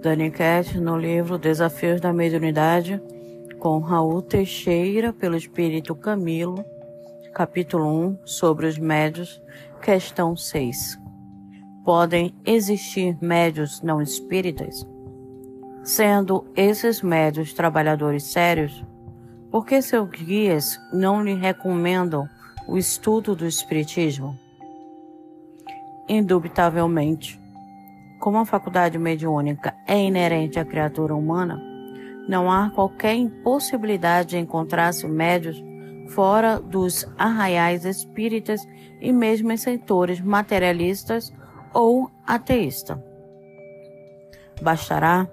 Dani Cat no livro Desafios da Mediunidade, com Raul Teixeira, pelo Espírito Camilo, capítulo 1, sobre os médios, questão 6. Podem existir médios não espíritas? Sendo esses médios trabalhadores sérios, por que seus guias não lhe recomendam o estudo do Espiritismo? Indubitavelmente, como a faculdade mediúnica é inerente à criatura humana, não há qualquer impossibilidade de encontrar-se médios fora dos arraiais espíritas e mesmo em setores materialistas ou ateístas. Bastará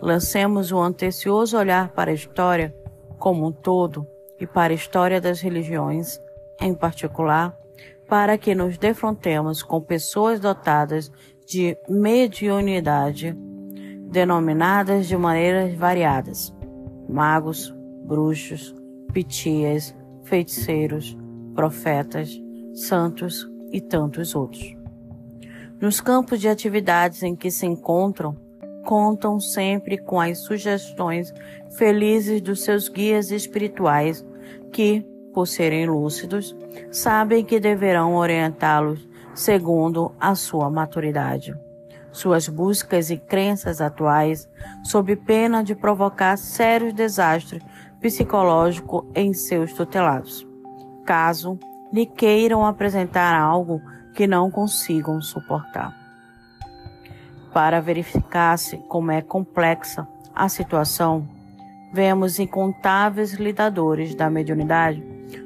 lancemos um antecioso olhar para a história como um todo e para a história das religiões, em particular, para que nos defrontemos com pessoas dotadas de mediunidade, denominadas de maneiras variadas: magos, bruxos, pitias, feiticeiros, profetas, santos e tantos outros. Nos campos de atividades em que se encontram, contam sempre com as sugestões felizes dos seus guias espirituais, que, por serem lúcidos, sabem que deverão orientá-los segundo a sua maturidade. Suas buscas e crenças atuais, sob pena de provocar sérios desastres psicológicos em seus tutelados, caso lhe queiram apresentar algo que não consigam suportar para verificar-se como é complexa a situação, vemos incontáveis lidadores da mediunidade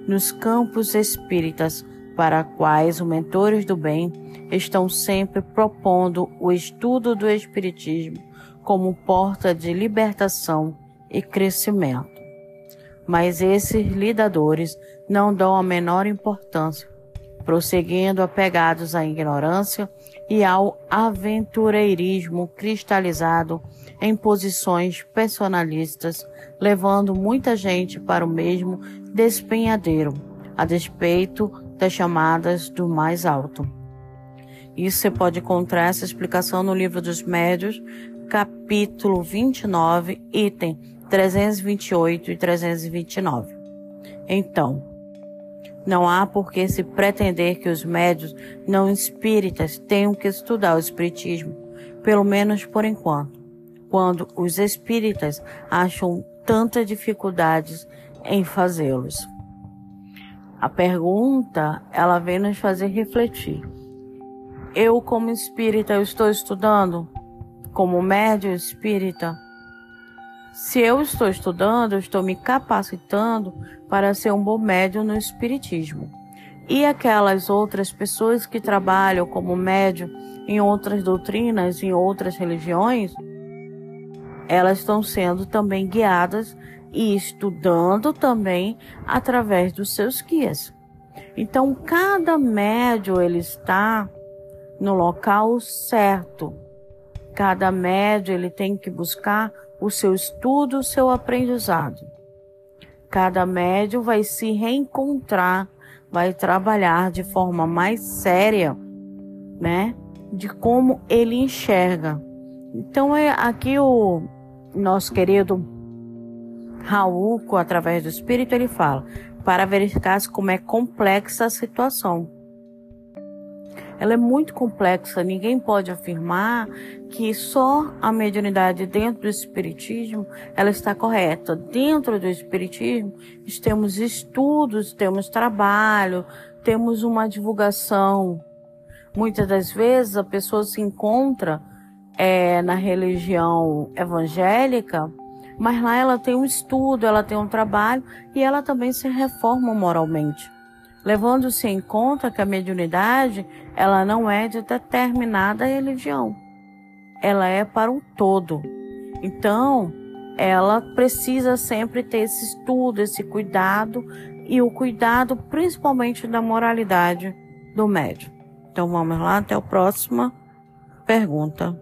nos campos espíritas para quais os mentores do bem estão sempre propondo o estudo do espiritismo como porta de libertação e crescimento. Mas esses lidadores não dão a menor importância, prosseguindo apegados à ignorância e ao aventureirismo cristalizado em posições personalistas, levando muita gente para o mesmo despenhadeiro, a despeito das chamadas do mais alto. Isso você pode encontrar essa explicação no livro dos Médios, capítulo 29, item 328 e 329. Então, não há por que se pretender que os médios não espíritas tenham que estudar o espiritismo, pelo menos por enquanto, quando os espíritas acham tantas dificuldades em fazê-los. A pergunta, ela vem nos fazer refletir. Eu, como espírita, eu estou estudando? Como médio espírita? Se eu estou estudando, eu estou me capacitando para ser um bom médium no espiritismo. E aquelas outras pessoas que trabalham como médium em outras doutrinas, em outras religiões, elas estão sendo também guiadas e estudando também através dos seus guias. Então, cada médium ele está no local certo. Cada médium ele tem que buscar o seu estudo, o seu aprendizado. Cada médium vai se reencontrar, vai trabalhar de forma mais séria, né? De como ele enxerga. Então é aqui o nosso querido Raul, através do Espírito, ele fala para verificar como é complexa a situação ela é muito complexa. Ninguém pode afirmar que só a mediunidade dentro do espiritismo ela está correta. Dentro do espiritismo temos estudos, temos trabalho, temos uma divulgação. Muitas das vezes a pessoa se encontra é, na religião evangélica, mas lá ela tem um estudo, ela tem um trabalho e ela também se reforma moralmente levando-se em conta que a mediunidade ela não é de determinada religião, ela é para um todo. Então, ela precisa sempre ter esse estudo, esse cuidado e o cuidado principalmente da moralidade do médium. Então vamos lá, até a próxima pergunta.